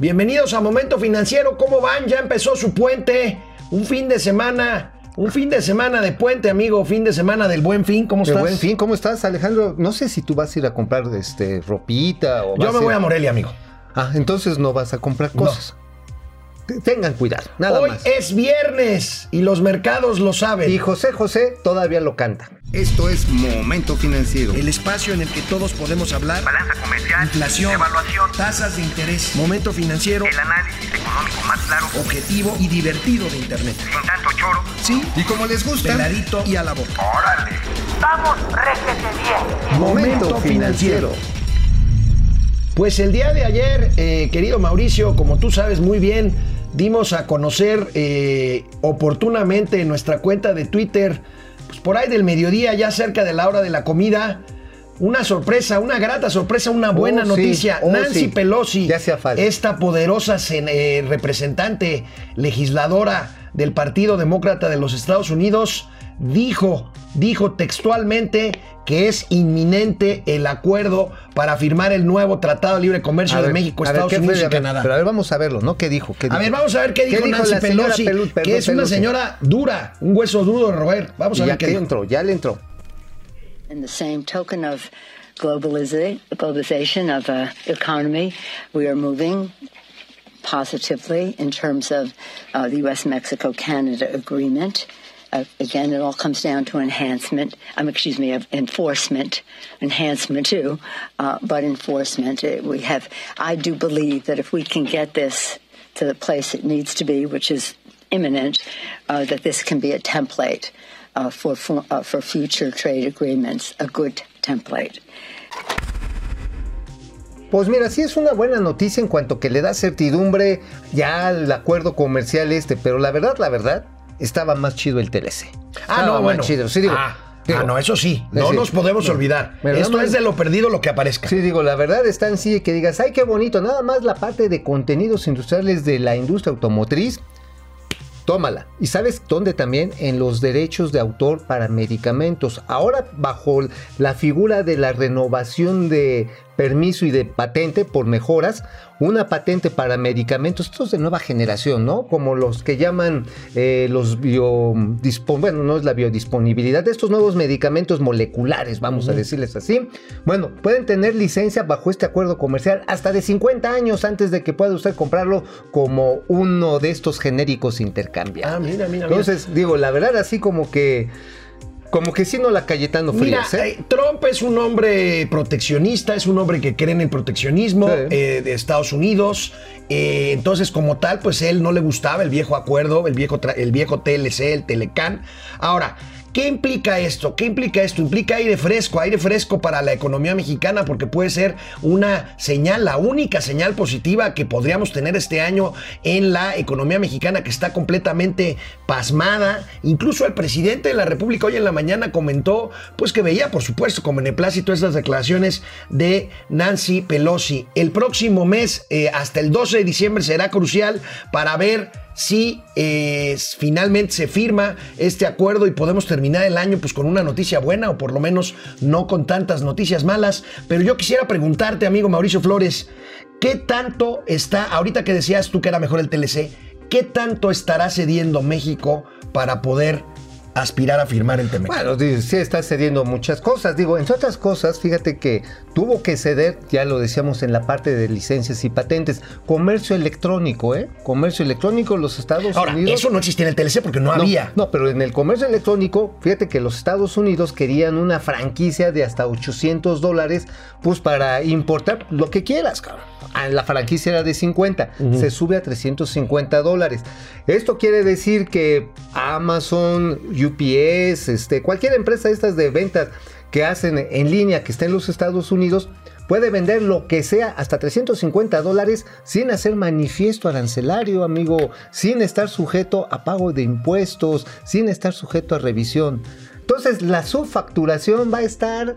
Bienvenidos a Momento Financiero. ¿Cómo van? Ya empezó su puente. Un fin de semana. Un fin de semana de puente, amigo. Fin de semana del buen fin. ¿Cómo estás? buen fin, ¿cómo estás, Alejandro? No sé si tú vas a ir a comprar este ropita o Yo me voy a Morelia, amigo. Ah, entonces no vas a comprar cosas. Tengan cuidado, nada Hoy más. es viernes y los mercados lo saben. Y José José todavía lo canta. Esto es Momento Financiero. El espacio en el que todos podemos hablar. balanza comercial, Inflación, evaluación, tasas de interés, momento financiero, el análisis económico más claro, objetivo y divertido de Internet. sin tanto choro. Sí, Y como les gusta, peladito y a la boca. ¡Órale! ¡Vamos, réjete bien! Momento financiero. Pues el día de ayer, eh, querido Mauricio, como tú sabes muy bien, dimos a conocer eh, oportunamente en nuestra cuenta de Twitter, pues por ahí del mediodía, ya cerca de la hora de la comida, una sorpresa, una grata sorpresa, una buena Oh, sí, noticia. oh, Nancy sí. Pelosi, esta poderosa eh, representante legisladora del Partido Demócrata de los Estados Unidos, dijo, dijo textualmente que es inminente el acuerdo para firmar el nuevo Tratado de Libre Comercio A de ver, México, a ver, Estados ¿qué fue? Unidos A y ver, Canadá. Pero a ver, vamos a verlo, ¿no? ¿Qué dijo? ¿Qué A dijo? ver, vamos a ver qué dijo, dijo Nancy la señora Pelosi, Pelu- que perdón, es una Pelosi? señora dura, un hueso duro de roer. Vamos a ver ya qué que dijo. entró, ya le entró. In the same token of globaliza- globalization of uh, economy, we are moving positively in terms of uh, the U.S. Mexico Canada agreement. Uh, again, it all comes down to enhancement. Um, excuse me, of enforcement, enhancement too, uh, but enforcement. Uh, we have. I do believe that if we can get this to the place it needs to be, which is imminent, uh, that this can be a template uh, for for, uh, for future trade agreements, a good template. Pues mira, sí es una buena noticia en cuanto que le da certidumbre ya al acuerdo comercial este, pero la verdad, la verdad, estaba más chido el TLC. Ah, no, más bueno. chido. Sí, digo, ah, digo, ah, no, eso sí. No nos podemos No. olvidar. Esto es de lo perdido lo que aparezca. Sí, digo, la verdad está en sí que digas, ay, qué bonito, nada más la parte de contenidos industriales de la industria automotriz, tómala. ¿Y sabes dónde también? En los derechos de autor para medicamentos. Ahora bajo la figura de la renovación de permiso y de patente por mejoras, una patente para medicamentos, estos de nueva generación, ¿no? Como los que llaman eh, los biodispon... Bueno, no es la biodisponibilidad, de estos nuevos medicamentos moleculares, vamos a decirles así. Bueno, pueden tener licencia bajo este acuerdo comercial hasta de 50 años antes de que pueda usted comprarlo como uno de estos genéricos intercambiables. Ah, mira, mira, mira. Entonces, digo, la verdad, así como que... Como que sí no la Cayetano Frías, ¿eh? eh, Trump es un hombre proteccionista, es un hombre que cree en el proteccionismo Sí. eh, de Estados Unidos. eh, entonces, como tal, pues él no le gustaba el viejo acuerdo, el viejo, el viejo TLC, el Telecan. Ahora, ¿qué implica esto? ¿Qué implica esto? Implica aire fresco, aire fresco para la economía mexicana, porque puede ser una señal, la única señal positiva que podríamos tener este año en la economía mexicana que está completamente pasmada. Incluso el presidente de la República hoy en la mañana comentó, pues que veía, por supuesto, con beneplácito estas declaraciones de Nancy Pelosi. El próximo mes, eh, hasta el 12 de diciembre, será crucial para ver si eh, finalmente se firma este acuerdo y podemos terminar el año pues con una noticia buena o por lo menos no con tantas noticias malas. Pero yo quisiera preguntarte, amigo Mauricio Flores, ¿qué tanto está, ahorita que decías tú que era mejor el TLC, qué tanto estará cediendo México para poder aspirar a firmar el TMEC? Bueno, sí está cediendo muchas cosas. Digo, entre otras cosas, fíjate que tuvo que ceder, ya lo decíamos en la parte de licencias y patentes, comercio electrónico, ¿eh? Comercio electrónico, los Estados Ahora, Unidos. eso no existía en el TLC porque no, No, había. No, pero en el comercio electrónico, fíjate que los Estados Unidos querían una franquicia de hasta 800 dólares, pues para importar lo que quieras, cabrón. Ah, La franquicia era de 50, se sube a 350 dólares. Esto quiere decir que Amazon, UPS, este, cualquier empresa estas de ventas que hacen en línea que esté en los Estados Unidos, puede vender lo que sea hasta 350 dólares sin hacer manifiesto arancelario, amigo, sin estar sujeto a pago de impuestos, sin estar sujeto a revisión. Entonces la subfacturación va a estar,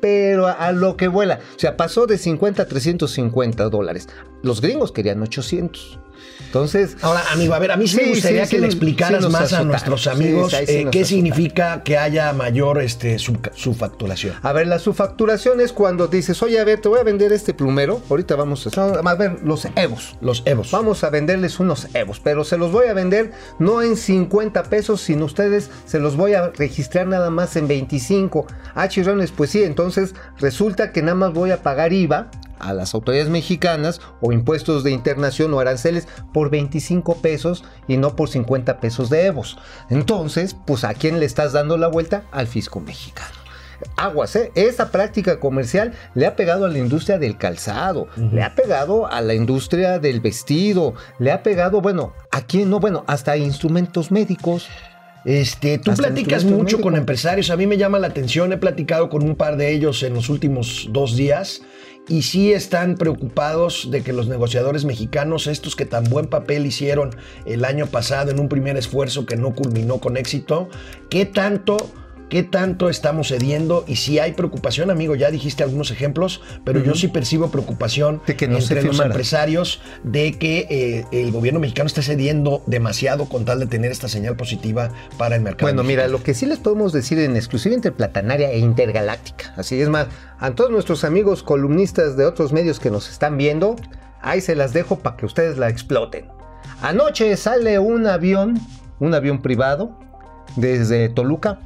pero a lo que vuela. O sea, pasó de 50 a 350 dólares. Los gringos querían 800. Entonces, Ahora, amigo, a ver, a mí sí, me gustaría sí, que sí le explicaras más a nuestros amigos eh, qué significa que haya mayor este, sub- subfacturación. A ver, la subfacturación es cuando dices, oye, a ver, te voy a vender este plumero. Ahorita vamos a, a ver los Evos. Los Evos. Vamos a venderles unos Evos, pero se los voy a vender no en 50 pesos, sino ustedes se los voy a registrar nada más en 25. Ah, chirrones, pues sí, entonces resulta que nada más voy a pagar IVA a las autoridades mexicanas o impuestos de internación o aranceles por 25 pesos y no por 50 pesos de Evos. Entonces, pues a quién le estás dando la vuelta? Al fisco mexicano. Aguas, ¿eh? Esta práctica comercial le ha pegado a la industria del calzado, le ha pegado a la industria del vestido, le ha pegado, bueno, ¿a quién no? Bueno, hasta instrumentos médicos. Este, tú Hasta platicas mucho con empresarios, a mí me llama la atención, he platicado con un par de ellos en los últimos dos días y sí están preocupados de que los negociadores mexicanos, estos que tan buen papel hicieron el año pasado en un primer esfuerzo que no culminó con éxito, ¿qué tanto... ¿Qué tanto estamos cediendo? Y si hay preocupación, amigo, ya dijiste algunos ejemplos, pero yo sí percibo preocupación De que no se entre los empresarios de que eh, el gobierno mexicano esté cediendo demasiado con tal de tener esta señal positiva para el mercado. Bueno, mira, lo que sí les podemos decir en exclusiva interplatanaria e intergaláctica, así es más, a todos nuestros amigos columnistas de otros medios que nos están viendo, ahí se las dejo para que ustedes la exploten. Anoche sale un avión, un avión privado, desde Toluca,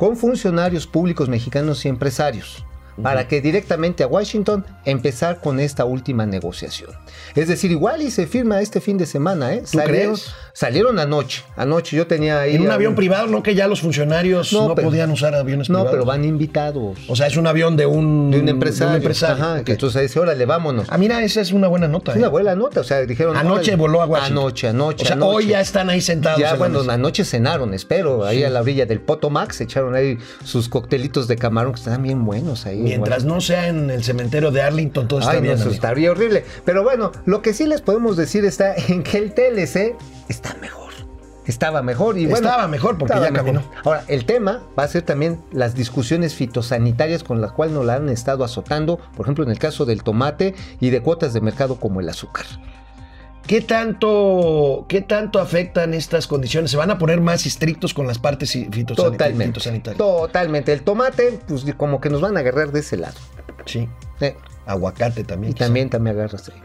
con funcionarios públicos mexicanos y empresarios, para que directamente a Washington empezar con esta última negociación. Es decir, igual y se firma este fin de semana, ¿eh? ¿Tú salieron, crees? salieron anoche, anoche yo tenía ahí... En un avión privado, no que ya los funcionarios no, No, pero- podían usar aviones No, privados. pero van invitados. O sea, es un avión de un, de un empresario. empresario. Ajá, que entonces dice, órale, vámonos. Ah, mira, esa es una buena nota. Es una ¿eh? buena nota, o sea, dijeron... Anoche órale. voló a Washington. Anoche, anoche, O sea, anoche. hoy ya están ahí sentados. Ya, bueno, anoche cenaron, espero, ahí a la orilla del Potomac, echaron ahí sus coctelitos de camarón que están bien buenos ahí. Mientras bueno. no sea en el cementerio de Arlington, todo está Ay, no, bien. eso amigo. estaría horrible. Pero bueno, lo que sí les podemos decir está en que el TLC está mejor. Estaba mejor y bueno. Estaba mejor porque estaba ya caminó. Ahora, el tema va a ser también las discusiones fitosanitarias con las cuales nos la han estado azotando, por ejemplo, en el caso del tomate y de cuotas de mercado como el azúcar. ¿Qué tanto, ¿Qué tanto afectan estas condiciones? ¿Se van a poner más estrictos con las partes fitosanit- Totalmente. fitosanitarias? Totalmente. El tomate, pues como que nos van a agarrar de ese lado. Sí. Eh, Aguacate también. y quizá. también, también agarras ahí.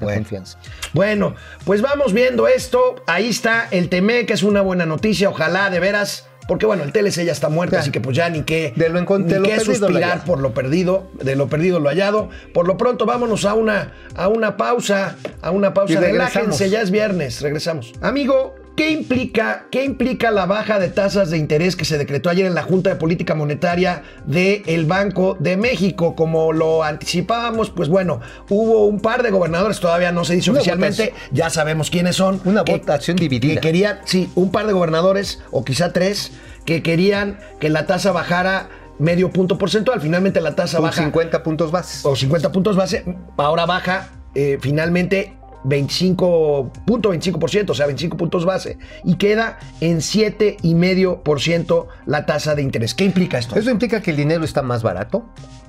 Bueno. confianza. Bueno, pues vamos viendo esto. Ahí está el TME, que es una buena noticia. Ojalá, de veras. Porque bueno, el TLC ya está muerto, así que pues ya ni qué, De lo ni de lo qué perdido lo suspirar por lo perdido, de lo perdido lo hallado. Por lo pronto vámonos a una, a una pausa, a una pausa. Relájense, ya es viernes, regresamos. Amigo, ¿qué implica, ¿qué implica la baja de tasas de interés que se decretó ayer en la Junta de Política Monetaria del Banco de México? Como lo anticipábamos, pues bueno, hubo un par de gobernadores, todavía no se dice Una oficialmente, ya sabemos quiénes son. Una que- votación dividida. Que querían, sí, un par de gobernadores, o quizá tres, que querían que la tasa bajara medio punto porcentual. Finalmente la tasa baja 50 puntos bases. o 50 puntos base, ahora baja eh, finalmente 25.25%, o sea, 25 puntos base, y queda en 7,5% la tasa de interés. ¿Qué implica esto? Eso implica que el dinero está más barato.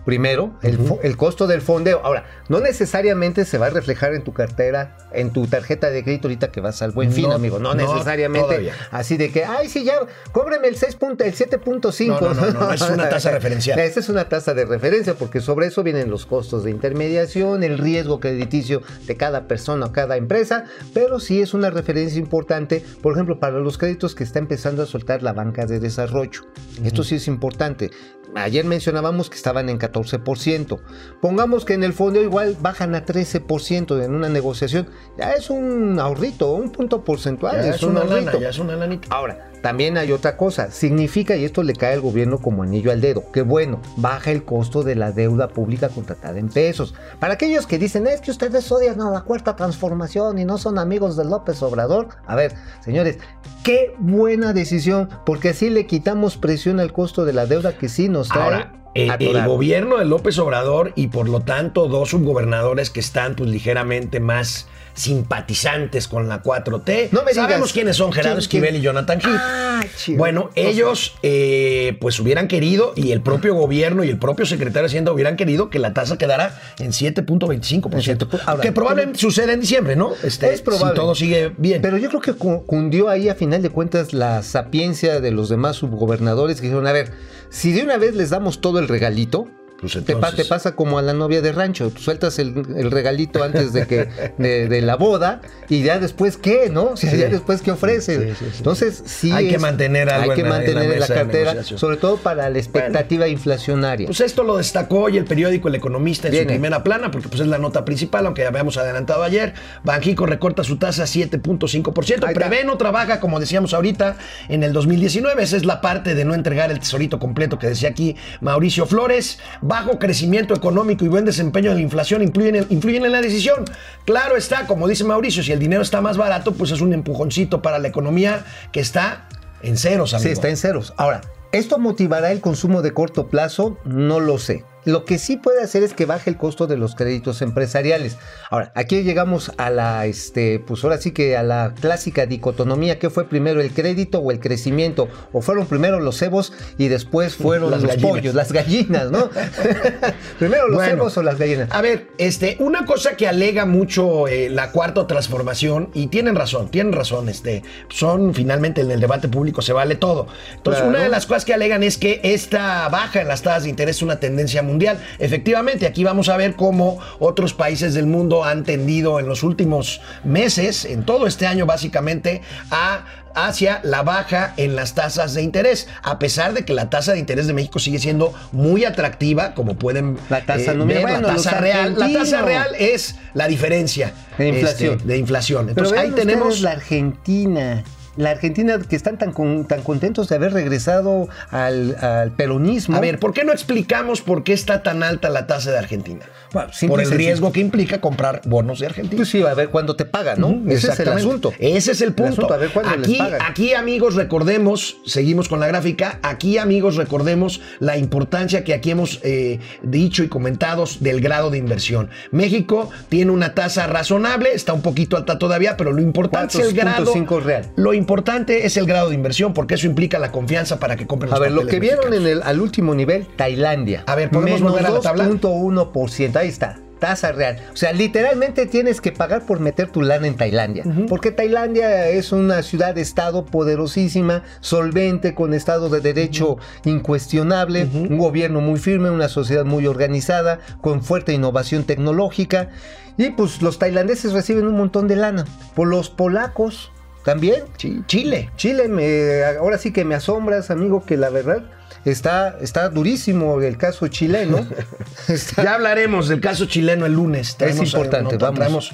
Primero, el, costo del fondeo. Ahora, no necesariamente se va a reflejar en tu cartera, en tu tarjeta de crédito ahorita que vas al buen fin, amigo. No, no, necesariamente todavía. así de que, ay, sí, ya, cóbreme el 6 punto- el 7.5. No, no, no, no, es una tasa referencial. Esta es una tasa de referencia porque sobre eso vienen los costos de intermediación, el riesgo crediticio de cada persona o cada empresa, pero sí es una referencia importante, por ejemplo, para los créditos que está empezando a soltar la banca de desarrollo. Esto sí es importante. Ayer mencionábamos que estaban en 14%. Pongamos que en el fondo igual bajan a 13% en una negociación. Ya es un ahorrito, un punto porcentual. ya es, es un una lana, ahorrito. ya es una lanita. Ahora, también hay otra cosa. Significa, y esto le cae al gobierno como anillo al dedo, que bueno, baja el costo de la deuda pública contratada en pesos. Para aquellos que dicen, es que ustedes odian a la cuarta transformación y no son amigos de López Obrador. A ver, señores, qué buena decisión, porque así le quitamos presión al costo de la deuda que sí nos trae. Ahora, eh, el gobierno de López Obrador y por lo tanto dos subgobernadores que están pues ligeramente más simpatizantes con la 4T. No me Sabemos digas. quiénes son Gerardo ¿Quién, Esquivel y Jonathan Heath. Ah, chido. Bueno, ellos eh, pues hubieran querido y el propio gobierno y el propio secretario de Hacienda hubieran querido que la tasa quedara en 7.25%. En 7. Ahora, que probablemente suceda en diciembre, ¿no? Este, Es probable. Si todo sigue bien. Pero yo creo que cu- cundió ahí a final de cuentas la sapiencia de los demás subgobernadores que dijeron, a ver, si de una vez les damos todo el regalito, Pues te, pa- entonces- te pasa como a la novia de rancho, tú sueltas el, el regalito antes de que de, de la boda y ya después qué, ¿no? O sea, Sí. ya después qué ofreces. Sí, sí, sí. Entonces sí Hay que mantener algo hay que en la- en la mantener en la, cartera, sobre todo para la expectativa inflacionaria. Pues esto lo destacó hoy el periódico El Economista en su primera plana, porque pues es la nota principal, aunque ya habíamos adelantado ayer. Banjico recorta su tasa a 7.5%. Ahí está. Prevé no trabaja, como decíamos ahorita, en el 2019. Esa es la parte de no entregar el tesorito completo que decía aquí Mauricio Flores. Bajo crecimiento económico y buen desempeño de la inflación influyen en, influyen en la decisión. Claro está, como dice Mauricio, si el dinero está más barato, pues es un empujoncito para la economía que está en ceros, amigo. Sí, está en ceros. Ahora, ¿esto motivará el consumo de corto plazo? No lo sé. Lo que sí puede hacer es que baje el costo de los créditos empresariales. Ahora, aquí llegamos a la, este, pues ahora sí que a la clásica dicotomía, ¿qué fue primero, el crédito o el crecimiento? ¿O fueron primero los cebos y después fueron Las los gallinas. pollos, las gallinas, ¿no? primero los Bueno. cebos o las gallinas. A ver, este, una cosa que alega mucho eh, la cuarta transformación, y tienen razón, tienen razón, este, son finalmente en el debate público se vale todo. Entonces, Claro. una de las cosas que alegan es que esta baja en las tasas de interés es una tendencia mundial. Efectivamente, aquí vamos a ver cómo otros países del mundo han tendido en los últimos meses, en todo este año básicamente, a hacia la baja en las tasas de interés, a pesar de que la tasa de interés de México sigue siendo muy atractiva, como pueden La tasa eh, ver, la bueno, tasa real. La tasa real es la diferencia De inflación. este, de inflación. Pero Entonces ahí tenemos la Argentina. La Argentina que están tan, con- tan contentos de haber regresado al, al peronismo. A ver, ¿por qué no explicamos por qué está tan alta la tasa de Argentina? Bueno, por el riesgo que implica comprar bonos de Argentina. Pues sí, a ver cuándo te pagan, ¿no? Ese es el asunto. Ese es el punto. asunto, a ver cuándo les aquí, pagan. aquí, amigos, recordemos, seguimos con la gráfica. Aquí, amigos, recordemos la importancia que aquí hemos eh, dicho y comentado del grado de inversión. México tiene una tasa razonable, está un poquito alta todavía, pero lo importante es el grado. 4.5 real. Lo importante es el grado de inversión, porque eso implica la confianza para que compren A los ver, lo que vieron en el, al último nivel, Tailandia. A ver, ¿podemos Menos volver a la tabla? 2.1%. Ahí está. Tasa real. O sea, literalmente tienes que pagar por meter tu lana en Tailandia. Porque Tailandia es una ciudad-estado poderosísima, solvente, con estado de derecho incuestionable, un gobierno muy firme, una sociedad muy organizada, con fuerte innovación tecnológica. Y pues los tailandeses reciben un montón de lana. Por los polacos también. Chi- Chile. Chile, me, ahora sí que me asombras, amigo, que la verdad está, está durísimo el caso chileno. Está- Ya hablaremos del caso chileno el lunes. Traemos, Es importante, vamos. Traemos,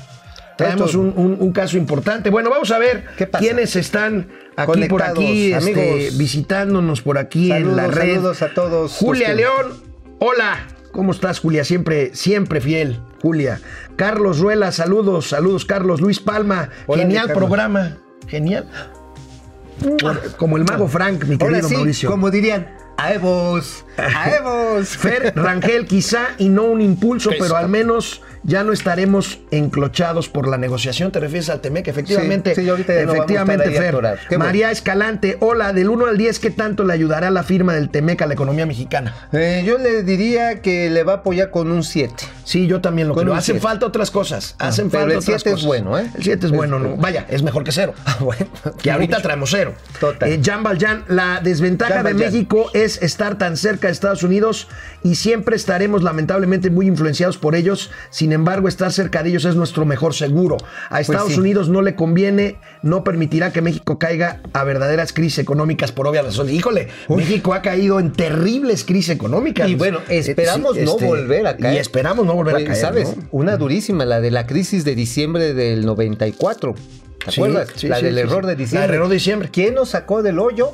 traemos un, un- un caso importante. Bueno, vamos a ver quiénes están aquí por Conectados, aquí, este, amigos. visitándonos por aquí en la red. saludos a todos Julia los que- León, hola. ¿Cómo estás, Julia? Siempre, siempre fiel, Julia. Carlos Ruela, saludos, saludos, Carlos. Luis Palma, Hola, genial Carlos. programa. Genial. Como el mago Frank, mi ahora querido sí, Mauricio. como dirían, ¡Aevos! ¡Aevos! Fer Rangel, quizá y no un impulso, pero al menos ya no estaremos enclochados por la negociación. ¿Te refieres al Temec? Efectivamente. Sí, sí, ahorita ya no vamos a estar efectivamente, ahí Fer. bueno. María Escalante, hola, del 1 al 10, ¿qué tanto le ayudará la firma del Temec a la economía mexicana? Eh, yo le diría que le va a apoyar con un 7. Sí, yo también lo Con creo. Hacen siete. falta otras cosas. Hacen pero falta el otras siete es cosas. bueno, ¿eh? El 7 es Es- bueno, ¿no? Vaya, es mejor que cero. bueno. Que ahorita traemos cero. Total. Eh, Jan Valjean, la desventaja Jan de Valjean. México es estar tan cerca de Estados Unidos y siempre estaremos lamentablemente muy influenciados por ellos. Sin embargo, estar cerca de ellos es nuestro mejor seguro. A Estados Pues sí. Unidos no le conviene, no permitirá que México caiga a verdaderas crisis económicas por obvias razones. Híjole, México ha caído en terribles crisis económicas. Y bueno, Eh, esperamos sí, no este, volver a caer. Y esperamos no volver Oye, a caer. ¿Sabes? ¿no? Una durísima, la de la crisis de diciembre del 94. ¿Te Sí, acuerdas? sí, la sí, del error de La diciembre. del error de diciembre. ¿Quién nos sacó del hoyo?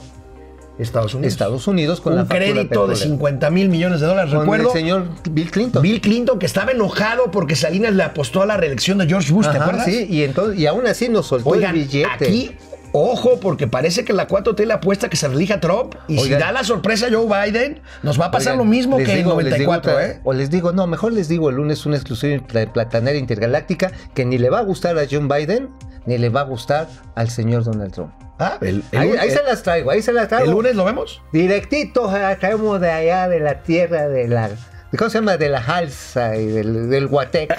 Estados Unidos. Estados Unidos con la un factura crédito de petrolera. 50 mil millones de dólares. Con Recuerdo. el señor Bill Clinton. Bill Clinton que estaba enojado porque Salinas le apostó a la reelección de George Bush, ¿te Ajá, acuerdas? Sí, y, entonces, y aún así nos soltó Oigan, el billete. aquí Ojo, porque parece que la 4T le apuesta que se relija Trump. Y Oigan. si da la sorpresa Joe Biden, nos va a pasar Oigan, lo mismo que digo- en les digo 94, otra- ¿eh? O les digo, no, mejor les digo el lunes una exclusiva pla- platanera intergaláctica que ni le va a gustar a John Biden ni le va a gustar al señor Donald Trump. Ah, el, el Ahí, se las traigo, ahí se las traigo. ¿El lunes lo vemos? Directito, traemos de allá, de la tierra, de la... ¿Cómo se llama? De la Halsa y del, del Guatec.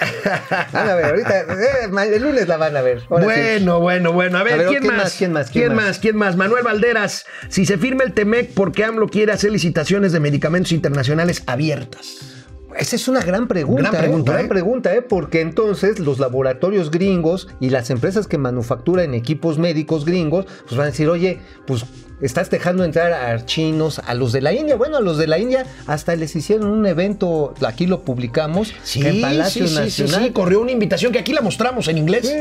Van a ver, ahorita, eh, el lunes la van a ver. Ahora sí. Bueno, bueno, bueno. A ver, A ver, ¿quién, ¿quién más? ¿Quién más? ¿Quién ¿Quién más? más? ¿Quién más? Manuel Valderas. Si se firma el TEMEC, ¿por qué AMLO quiere hacer licitaciones de medicamentos internacionales abiertas? Esa es una gran pregunta. Gran ¿eh? pregunta, Gran ¿eh? pregunta, ¿eh? Porque entonces los laboratorios gringos y las empresas que manufacturan equipos médicos gringos, pues van a decir, oye, pues estás dejando entrar a chinos, a los de la India. Bueno, a los de la India hasta les hicieron un evento, aquí lo publicamos, Sí, en Palacio sí, sí, sí, Nacional. sí, corrió una invitación que aquí la mostramos en inglés.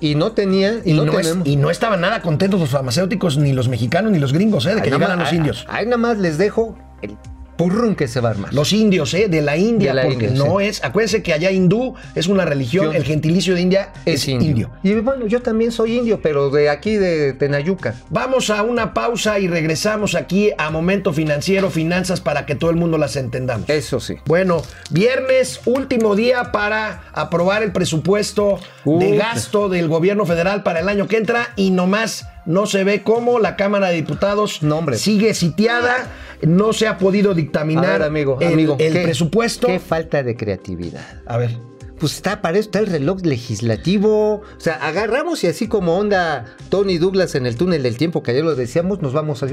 Y no tenían, y, Y no, no, es- tenemos. y no estaban nada contentos los farmacéuticos, ni los mexicanos, ni los gringos, ¿eh? de que llegaran los indios. Ahí nada más les dejo el purrún que se va a armar. Los indios, ¿eh? De la India, De la porque India, no sí. es. Acuérdense que allá hindú es una religión, Yo- el gentilicio de India es, indio. Y bueno, yo también soy indio, pero de aquí de Tenayuca. Vamos a una pausa y regresamos aquí a Momento Financiero, Finanzas, para que todo el mundo las entendamos. Eso sí. Bueno, viernes, último día para aprobar el presupuesto de gasto del gobierno federal para el año que entra y nomás no se ve cómo la Cámara de Diputados No, sigue sitiada, no se ha podido dictaminar ver, amigo, el, amigo. el ¿qué- presupuesto. Qué falta de creatividad. A ver. Pues está, para eso está el reloj legislativo. O sea, agarramos y así como onda Tony Douglas en el túnel del tiempo, que ayer lo decíamos, nos vamos a.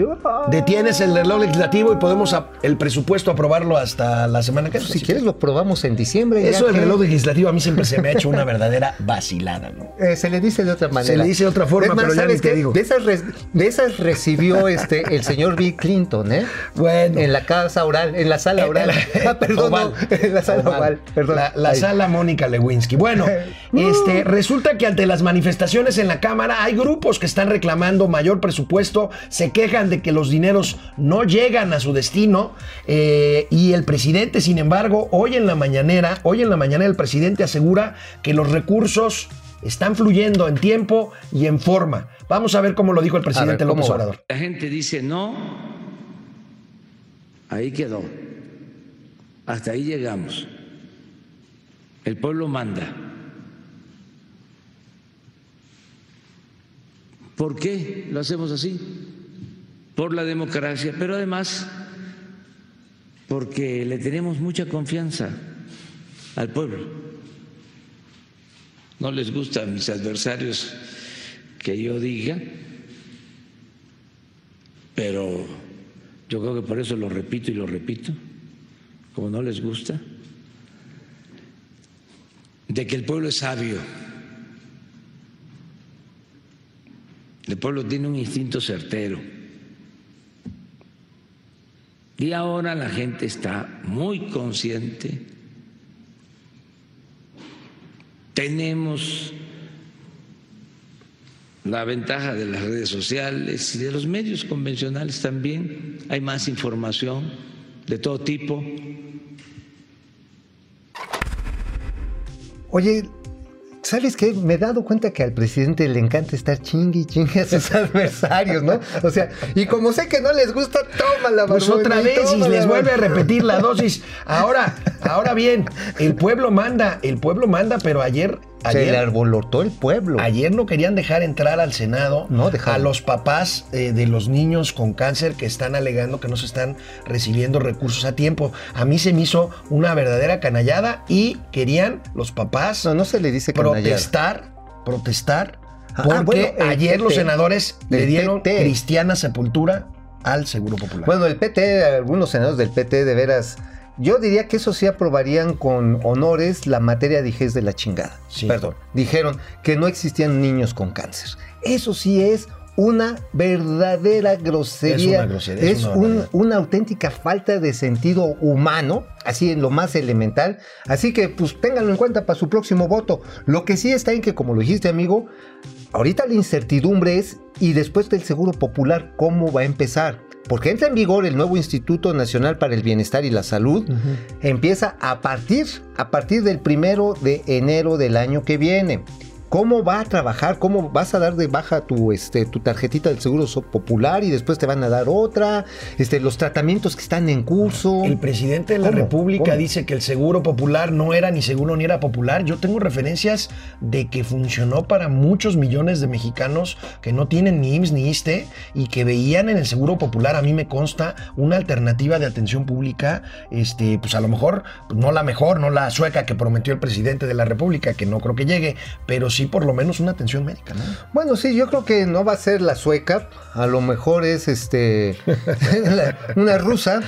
Detienes el reloj legislativo y podemos el presupuesto aprobarlo hasta la semana que Pues, viene. si quieres lo probamos en diciembre. Eso del que- reloj legislativo a mí siempre se me ha hecho una verdadera vacilada, ¿no? Eh, se le dice de otra manera. le dice de otra forma, más, pero ya ¿sabes ni te digo. De esas, de esas recibió este el señor Bill Clinton, ¿eh? Bueno. En la casa oral, en la sala oral. ah, perdón, no, en la sala Oval. oval. Perdón. La, la sala Mónica Lewinsky. Bueno, este, resulta que ante las manifestaciones en la Cámara hay grupos que están reclamando mayor presupuesto, se quejan de que los dineros no llegan a su destino eh, y el presidente, sin embargo, hoy en la mañanera, hoy en la mañana el presidente asegura que los recursos están fluyendo en tiempo y en forma. Vamos a ver cómo lo dijo el presidente ¿cómo López? Obrador. La gente dice no, ahí quedó. Hasta ahí llegamos. El pueblo manda. ¿Por qué lo hacemos así? Por la democracia, pero además porque le tenemos mucha confianza al pueblo. No les gusta a mis adversarios que yo diga, pero yo creo que por eso lo repito y lo repito, como no les gusta, de que el pueblo es sabio. El pueblo tiene un instinto certero. Y ahora la gente está muy consciente. Tenemos la ventaja de las redes sociales y de los medios convencionales también. Hay más información de todo tipo. Oye, ¿sabes qué? Me he dado cuenta que al presidente le encanta estar chingue y chingue a sus adversarios, ¿no? O sea, y como sé que no les gusta, tómala, Pues barbón, otra vez y les vuelve a repetir la dosis. Ahora, ahora bien, el pueblo manda, el pueblo manda, pero ayer, Se le ayer, arbolotó el pueblo. ayer no querían dejar entrar al Senado No a los papás eh, de los niños con cáncer que están alegando que no se están recibiendo recursos a tiempo. A mí se me hizo una verdadera canallada y querían los papás No, no se le dice canallada. protestar, protestar, Ah, porque bueno, el ayer los senadores le dieron PT. cristiana sepultura al Seguro Popular. Bueno, el PT, algunos senadores del PT, de veras, yo diría que eso sí aprobarían con honores la materia dijez de la chingada. Sí. Perdón. Dijeron que no existían niños con cáncer. Eso sí es una verdadera grosería. Es una grosería, es Es una un- barbaridad. una auténtica falta de sentido humano, así en lo más elemental. Así que, pues, ténganlo en cuenta para su próximo voto. Lo que sí está en que, como lo dijiste, amigo, ahorita la incertidumbre es, y después del Seguro Popular, ¿cómo va a empezar? Porque entra en vigor el nuevo Instituto Nacional para el Bienestar y la Salud, empieza a partir, a partir del primero de enero del año que viene. Cómo va a trabajar, cómo vas a dar de baja tu, este, tu tarjetita del Seguro Popular y después te van a dar otra, este, los tratamientos que están en curso. El presidente de la ¿Cómo? República ¿Cómo? dice que el seguro popular no era ni seguro ni era popular. Yo tengo referencias de que funcionó para muchos millones de mexicanos que no tienen ni IMSS ni ISTE y que veían en el seguro popular, a mí me consta, una alternativa de atención pública, este, pues a lo mejor, no la mejor, no la sueca que prometió el presidente de la República, que no creo que llegue, pero sí por lo menos una atención médica, ¿no? Bueno, sí, yo creo que no va a ser la sueca, a lo mejor es este una rusa.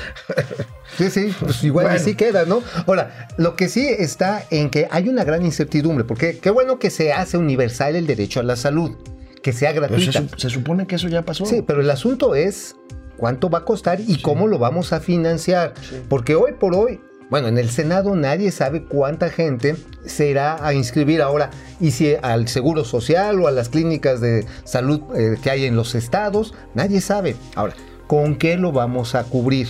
Sí, sí, pues igual Bueno. así queda, ¿no? Ahora, lo que sí está en que hay una gran incertidumbre, porque qué bueno que se hace universal el derecho a la salud, que sea se, gratuita. su- se supone que eso ya pasó. Sí, pero el asunto es cuánto va a costar y cómo lo vamos a financiar. Porque hoy por hoy, bueno, en el Senado nadie sabe cuánta gente se irá a inscribir ahora y si al Seguro Social o a las clínicas de salud eh, que hay en los estados, nadie sabe. Ahora, ¿con qué lo vamos a cubrir?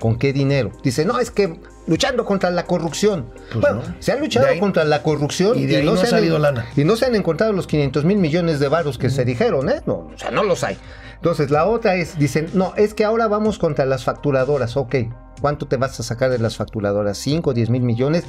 ¿Con qué dinero? Dice, no, es que luchando contra la corrupción. Pues bueno, no. se ha luchado ahí- contra la corrupción y de ahí no ha se han- salido lana. y no se han encontrado los 500 mil millones de varos que se dijeron, ¿eh? No, o sea, no los hay. Entonces, la otra es, dicen, no, es que ahora vamos contra las facturadoras, ok. ¿Cuánto te vas a sacar de las facturadoras? ¿5, 10 mil millones?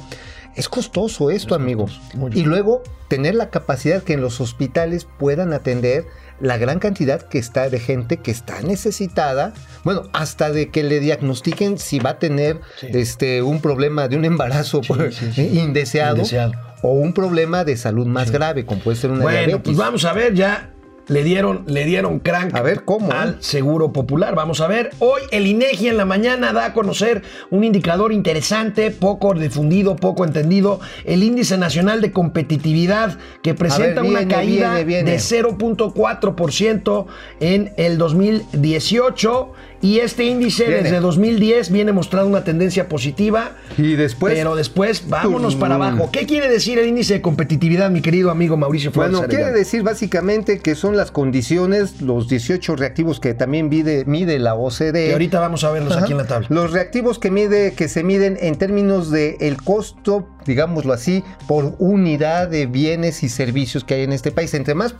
Es costoso esto, amigo. mucho. Y luego, tener la capacidad que en los hospitales puedan atender la gran cantidad que está de gente que está necesitada, bueno, hasta de que le diagnostiquen si va a tener Sí. este un problema de un embarazo sí, indeseado, Indeseado. o un problema de salud más grave, como puede ser una Bueno, diabetes. pues vamos a ver, ya le dieron, le dieron crank A ver, ¿cómo? al Seguro Popular. Vamos a ver. Hoy el INEGI en la mañana da a conocer un indicador interesante, poco difundido, poco entendido, el Índice Nacional de Competitividad que presenta viene, una caída viene, viene. de 0.4% en el 2018 y este índice Viene. desde 2010 viene mostrando una tendencia positiva. Y después- Pero después vámonos Tum. para abajo. ¿Qué quiere decir el índice de competitividad, mi querido amigo Mauricio Flores Bueno, quiere decir básicamente que son las condiciones, los 18 reactivos que también mide, mide la OCDE. Y ahorita vamos a verlos Ajá. aquí en la tabla. Los reactivos que mide, que se miden en términos de el costo, digámoslo así, por unidad de bienes y servicios que hay en este país. Entre más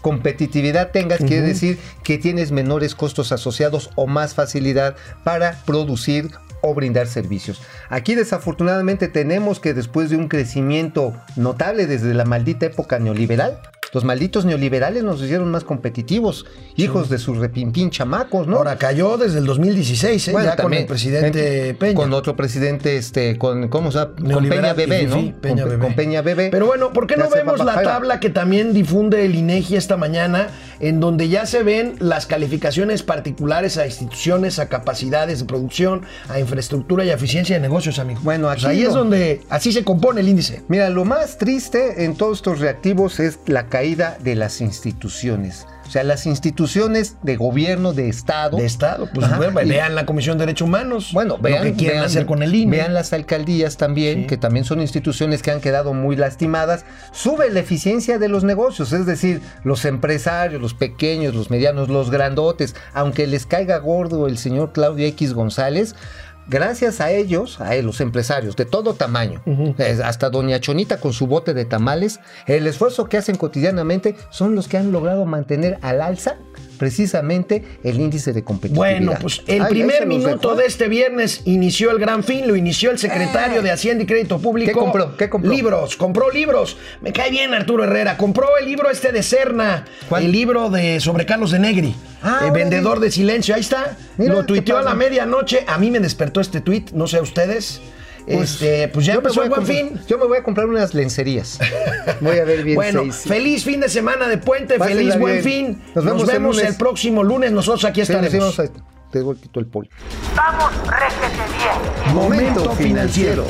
competitividad tengas, quiere decir que tienes menores costos asociados o más facilidad para producir o brindar servicios. Aquí desafortunadamente tenemos que después de un crecimiento notable desde la maldita época neoliberal, los malditos neoliberales nos hicieron más competitivos, hijos de sus repimpín chamacos, ¿no? Ahora cayó desde el 2016, ¿eh? Bueno, ya con el presidente en- Peña. Con otro presidente, este, con, ¿cómo se llama? Con Peña Bebé, ¿no? fifí, Peña con, Bebé. con Peña Bebé. Pero bueno, ¿por qué no vemos la tabla que también difunde el INEGI esta mañana, en donde ya se ven las calificaciones particulares a instituciones, a capacidades de producción, a infraestructura y a eficiencia de negocios, amigo? Bueno, aquí ahí es donde así se compone el índice. Mira, lo más triste en todos estos reactivos es la caída de las instituciones. O sea, las instituciones de gobierno, de Estado. De Estado, pues Ajá, bueno, y- vean la Comisión de Derechos Humanos. Bueno, vean, lo que quieren vean- hacer con el INE. Vean las alcaldías también, Sí. que también son instituciones que han quedado muy lastimadas. Sube la eficiencia de los negocios, es decir, los empresarios, los pequeños, los medianos, los grandotes, aunque les caiga gordo el señor Claudio X González. Gracias a ellos, a los empresarios de todo tamaño, hasta Doña Chonita con su bote de tamales, el esfuerzo que hacen cotidianamente son los que han logrado mantener al alza precisamente el índice de competitividad. Bueno, pues el Ay, primer minuto de este viernes inició el gran fin, lo inició el secretario Eh. de Hacienda y Crédito Público. ¿Qué compró? ¿Qué compró? Libros, compró libros. Me cae bien Arturo Herrera. Compró el libro este de Serna, ¿Cuál? el libro de sobre Carlos de Negri, Ah, el vendedor de silencio. Ahí está. Mira, lo tuiteó a la medianoche. A mí me despertó este tuit, no sé a ustedes. Este, pues ya yo me voy a buen fin. Yo me voy a comprar unas lencerías. Voy a ver bien. Bueno, seis. feliz fin de semana de puente, Pásenla feliz buen bien. fin. Nos Nos vemos el próximo lunes. Nosotros aquí Sí, estaremos. sí, vamos a- Te doy quito el poli. Vamos, réjete bien. Momento financiero.